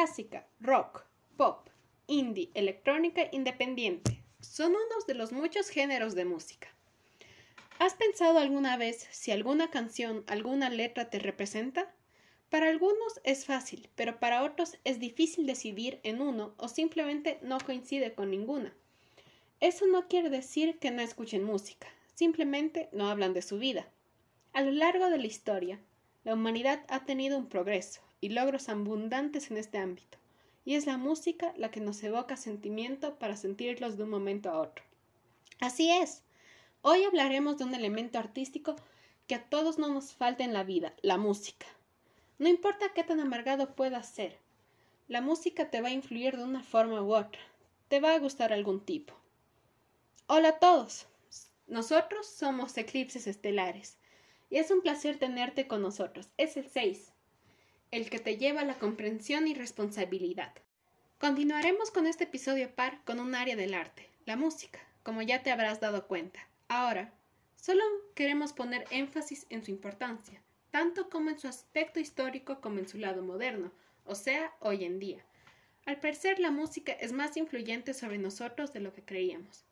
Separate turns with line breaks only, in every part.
Clásica, rock, pop, indie, electrónica, independiente. Son unos de los muchos géneros de música. ¿Has pensado alguna vez si alguna canción, alguna letra te representa? Para algunos es fácil, pero para otros es difícil decidir en uno o simplemente no coincide con ninguna. Eso no quiere decir que no escuchen música, simplemente no hablan de su vida. A lo largo de la historia, la humanidad ha tenido un progreso y logros abundantes en este ámbito, y es la música la que nos evoca sentimiento para sentirlos de un momento a otro. Así es. Hoy hablaremos de un elemento artístico que a todos no nos falta en la vida, la música. No importa qué tan amargado puedas ser, la música te va a influir de una forma u otra, te va a gustar algún tipo. Hola a todos, nosotros somos Eclipses Estelares y es un placer tenerte con nosotros. Es el 6, el que te lleva a la comprensión y responsabilidad. Continuaremos con este episodio par con un área del arte, la música, como ya te habrás dado cuenta. Ahora, solo queremos poner énfasis en su importancia tanto como en su aspecto histórico como en su lado moderno, o sea, hoy en día. Al parecer la música es más influyente sobre nosotros de lo que creíamos.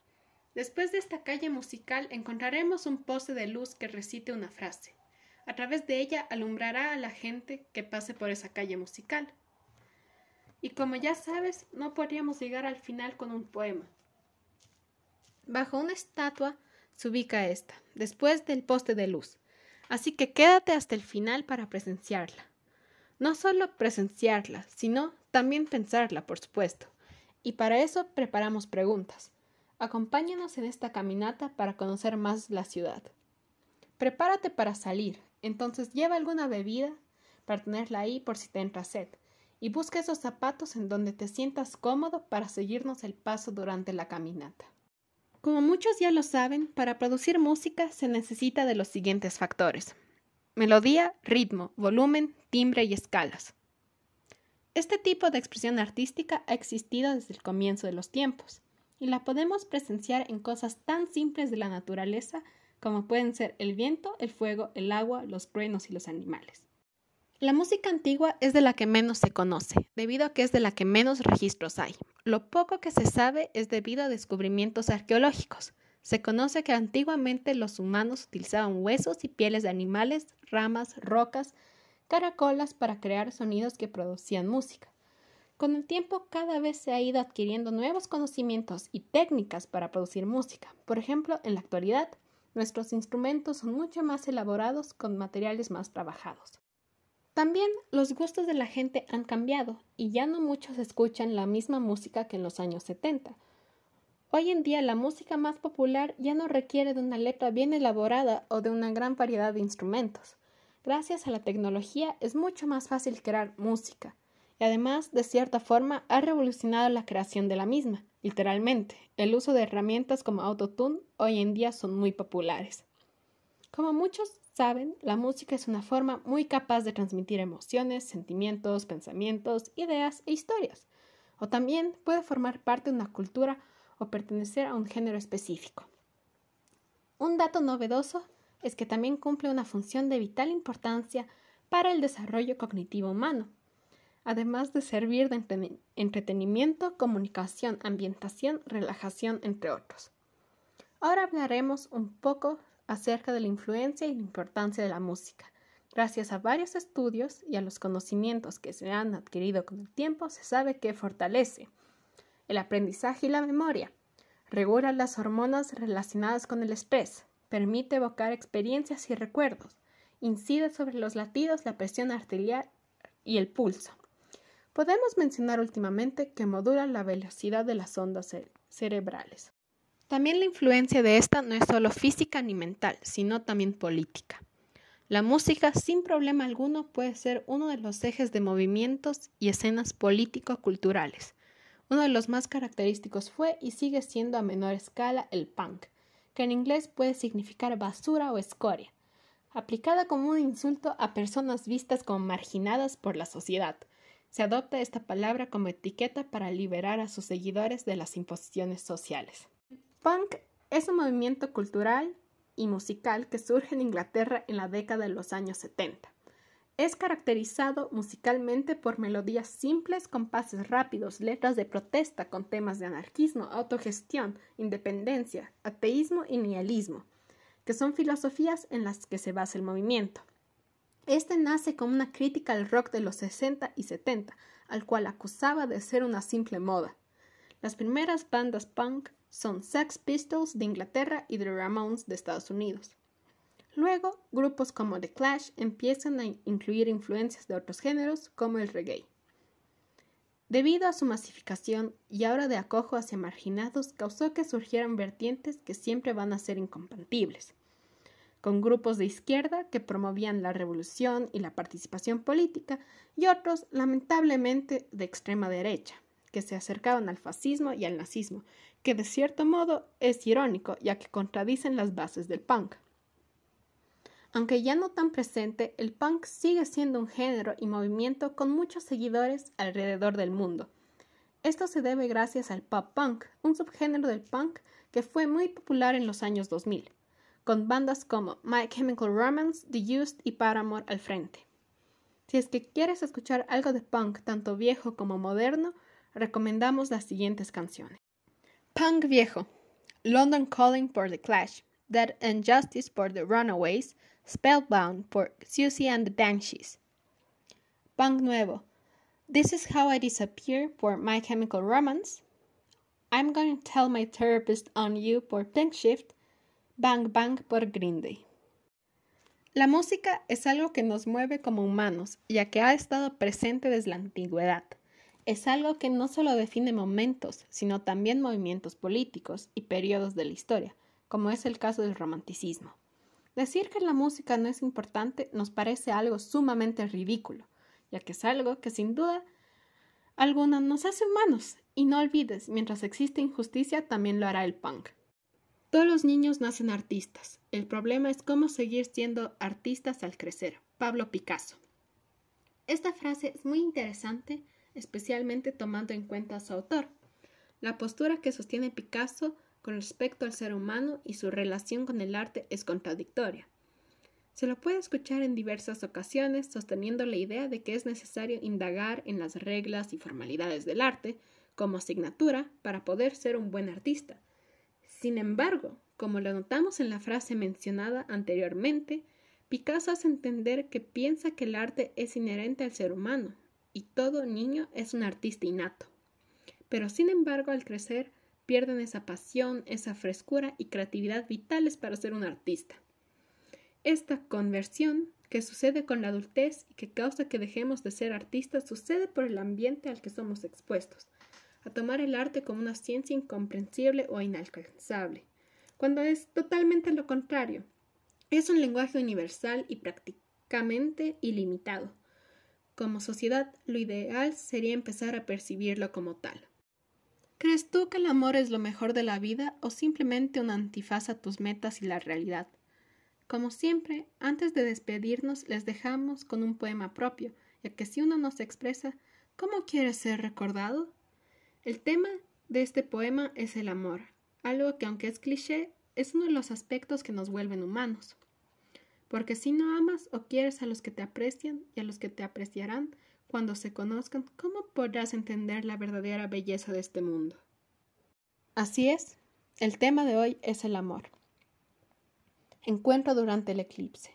Después de esta calle musical encontraremos un poste de luz que recite una frase. A través de ella alumbrará a la gente que pase por esa calle musical. Y como ya sabes, no podríamos llegar al final con un poema. Bajo una estatua se ubica esta, después del poste de luz. Así que quédate hasta el final para presenciarla. No solo presenciarla, sino también pensarla, por supuesto. Y para eso preparamos preguntas. Acompáñanos en esta caminata para conocer más la ciudad. Prepárate para salir, entonces lleva alguna bebida para tenerla ahí por si te entra sed, y busca esos zapatos en donde te sientas cómodo para seguirnos el paso durante la caminata. Como muchos ya lo saben, para producir música se necesita de los siguientes factores. Melodía, ritmo, volumen, timbre y escalas. Este tipo de expresión artística ha existido desde el comienzo de los tiempos, y la podemos presenciar en cosas tan simples de la naturaleza como pueden ser el viento, el fuego, el agua, los truenos y los animales. La música antigua es de la que menos se conoce, debido a que es de la que menos registros hay. Lo poco que se sabe es debido a descubrimientos arqueológicos. Se conoce que antiguamente los humanos utilizaban huesos y pieles de animales, ramas, rocas, caracolas para crear sonidos que producían música. Con el tiempo cada vez se ha ido adquiriendo nuevos conocimientos y técnicas para producir música. Por ejemplo, en la actualidad, nuestros instrumentos son mucho más elaborados con materiales más trabajados. También los gustos de la gente han cambiado y ya no muchos escuchan la misma música que en los años 70. Hoy en día la música más popular ya no requiere de una letra bien elaborada o de una gran variedad de instrumentos. Gracias a la tecnología es mucho más fácil crear música y además de cierta forma ha revolucionado la creación de la misma. Literalmente, el uso de herramientas como Autotune hoy en día son muy populares. Como muchos saben, la música es una forma muy capaz de transmitir emociones, sentimientos, pensamientos, ideas e historias. O también puede formar parte de una cultura o pertenecer a un género específico. Un dato novedoso es que también cumple una función de vital importancia para el desarrollo cognitivo humano, además de servir de entretenimiento, comunicación, ambientación, relajación, entre otros. Ahora hablaremos un poco acerca de la influencia y la importancia de la música. Gracias a varios estudios y a los conocimientos que se han adquirido con el tiempo, se sabe que fortalece el aprendizaje y la memoria, regula las hormonas relacionadas con el estrés, permite evocar experiencias y recuerdos, incide sobre los latidos, la presión arterial y el pulso. Podemos mencionar últimamente que modula la velocidad de las ondas cerebrales. También la influencia de esta no es solo física ni mental, sino también política. La música, sin problema alguno, puede ser uno de los ejes de movimientos y escenas político-culturales. Uno de los más característicos fue y sigue siendo a menor escala el punk, que en inglés puede significar basura o escoria, aplicada como un insulto a personas vistas como marginadas por la sociedad. Se adopta esta palabra como etiqueta para liberar a sus seguidores de las imposiciones sociales. Punk es un movimiento cultural y musical que surge en Inglaterra en la década de los años 70. Es caracterizado musicalmente por melodías simples, compases rápidos, letras de protesta con temas de anarquismo, autogestión, independencia, ateísmo y nihilismo, que son filosofías en las que se basa el movimiento. Este nace como una crítica al rock de los 60 y 70, al cual acusaba de ser una simple moda. Las primeras bandas punk son Sex Pistols de Inglaterra y The Ramones de Estados Unidos. Luego, grupos como The Clash empiezan a incluir influencias de otros géneros como el reggae. Debido a su masificación y ahora de acojo hacia marginados, causó que surgieran vertientes que siempre van a ser incompatibles, con grupos de izquierda que promovían la revolución y la participación política y otros, lamentablemente, de extrema derecha, que se acercaban al fascismo y al nazismo, que de cierto modo es irónico ya que contradicen las bases del punk. Aunque ya no tan presente, el punk sigue siendo un género y movimiento con muchos seguidores alrededor del mundo. Esto se debe gracias al pop punk, un subgénero del punk que fue muy popular en los años 2000, con bandas como My Chemical Romance, The Used y Paramore al frente. Si es que quieres escuchar algo de punk tanto viejo como moderno, recomendamos las siguientes canciones. Punk viejo. London Calling por The Clash, Dead and Justice por The Runaways, Spellbound por Susie and the Banshees. Punk Nuevo. This is How I Disappear por My Chemical Romance. I'm to Tell My Therapist on You por Pink Shift. Bang Bang por Green Day. La música es algo que nos mueve como humanos, ya que ha estado presente desde la antigüedad. Es algo que no solo define momentos, sino también movimientos políticos y periodos de la historia, como es el caso del romanticismo. Decir que la música no es importante nos parece algo sumamente ridículo, ya que es algo que sin duda alguna nos hace humanos. Y no olvides, mientras existe injusticia, también lo hará el punk. Todos los niños nacen artistas. El problema es cómo seguir siendo artistas al crecer. Pablo Picasso. Esta frase es muy interesante, especialmente tomando en cuenta a su autor. La postura que sostiene Picasso con respecto al ser humano y su relación con el arte es contradictoria. Se lo puede escuchar en diversas ocasiones sosteniendo la idea de que es necesario indagar en las reglas y formalidades del arte como asignatura para poder ser un buen artista. Sin embargo, como lo notamos en la frase mencionada anteriormente, Picasso hace entender que piensa que el arte es inherente al ser humano y todo niño es un artista innato. Pero sin embargo, al crecer, pierden esa pasión, esa frescura y creatividad vitales para ser un artista. Esta conversión que sucede con la adultez y que causa que dejemos de ser artistas sucede por el ambiente al que somos expuestos, a tomar el arte como una ciencia incomprensible o inalcanzable, cuando es totalmente lo contrario. Es un lenguaje universal y prácticamente ilimitado. Como sociedad, lo ideal sería empezar a percibirlo como tal. ¿Crees tú que el amor es lo mejor de la vida o simplemente una antifaz a tus metas y la realidad? Como siempre, antes de despedirnos les dejamos con un poema propio, ya que si uno no se expresa, ¿cómo quiere ser recordado? El tema de este poema es el amor, algo que aunque es cliché, es uno de los aspectos que nos vuelven humanos. Porque si no amas o quieres a los que te aprecian y a los que te apreciarán, cuando se conozcan, ¿cómo podrás entender la verdadera belleza de este mundo? Así es, el tema de hoy es el amor. Encuentro durante el eclipse.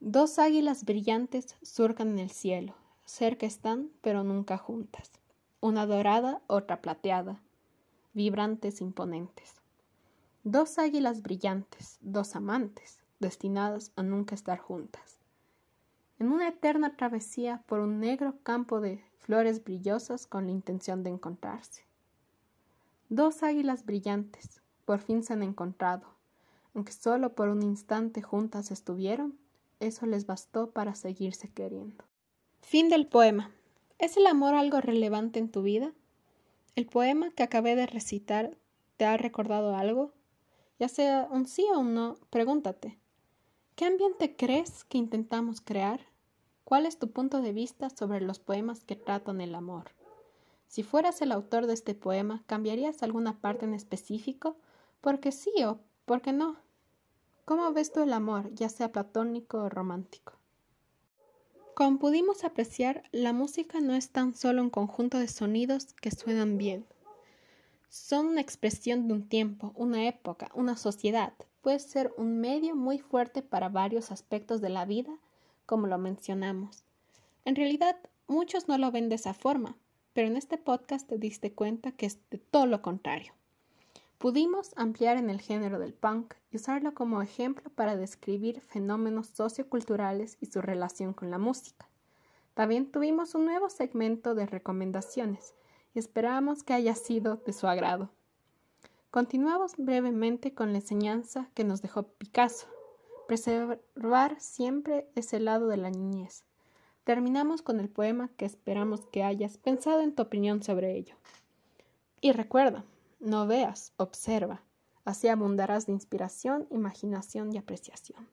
Dos águilas brillantes surcan en el cielo, cerca están, pero nunca juntas. Una dorada, otra plateada, vibrantes, imponentes. Dos águilas brillantes, dos amantes, destinadas a nunca estar juntas en una eterna travesía por un negro campo de flores brillosas con la intención de encontrarse. Dos águilas brillantes por fin se han encontrado, aunque solo por un instante juntas estuvieron, eso les bastó para seguirse queriendo. Fin del poema. ¿Es el amor algo relevante en tu vida? ¿El poema que acabé de recitar te ha recordado algo? Ya sea un sí o un no, pregúntate. ¿Qué ambiente crees que intentamos crear? ¿Cuál es tu punto de vista sobre los poemas que tratan el amor? Si fueras el autor de este poema, ¿cambiarías alguna parte en específico? Porque sí o porque no. ¿Cómo ves tú el amor, ya sea platónico o romántico? Como pudimos apreciar, la música no es tan solo un conjunto de sonidos que suenan bien. Son una expresión de un tiempo, una época, una sociedad. Puede ser un medio muy fuerte para varios aspectos de la vida, como lo mencionamos. En realidad, muchos no lo ven de esa forma, pero en este podcast te diste cuenta que es de todo lo contrario. Pudimos ampliar en el género del punk y usarlo como ejemplo para describir fenómenos socioculturales y su relación con la música. También tuvimos un nuevo segmento de recomendaciones y esperamos que haya sido de su agrado. Continuamos brevemente con la enseñanza que nos dejó Picasso, preservar siempre ese lado de la niñez. Terminamos con el poema que esperamos que hayas pensado en tu opinión sobre ello. Y recuerda, no veas, observa. Así abundarás de inspiración, imaginación y apreciación.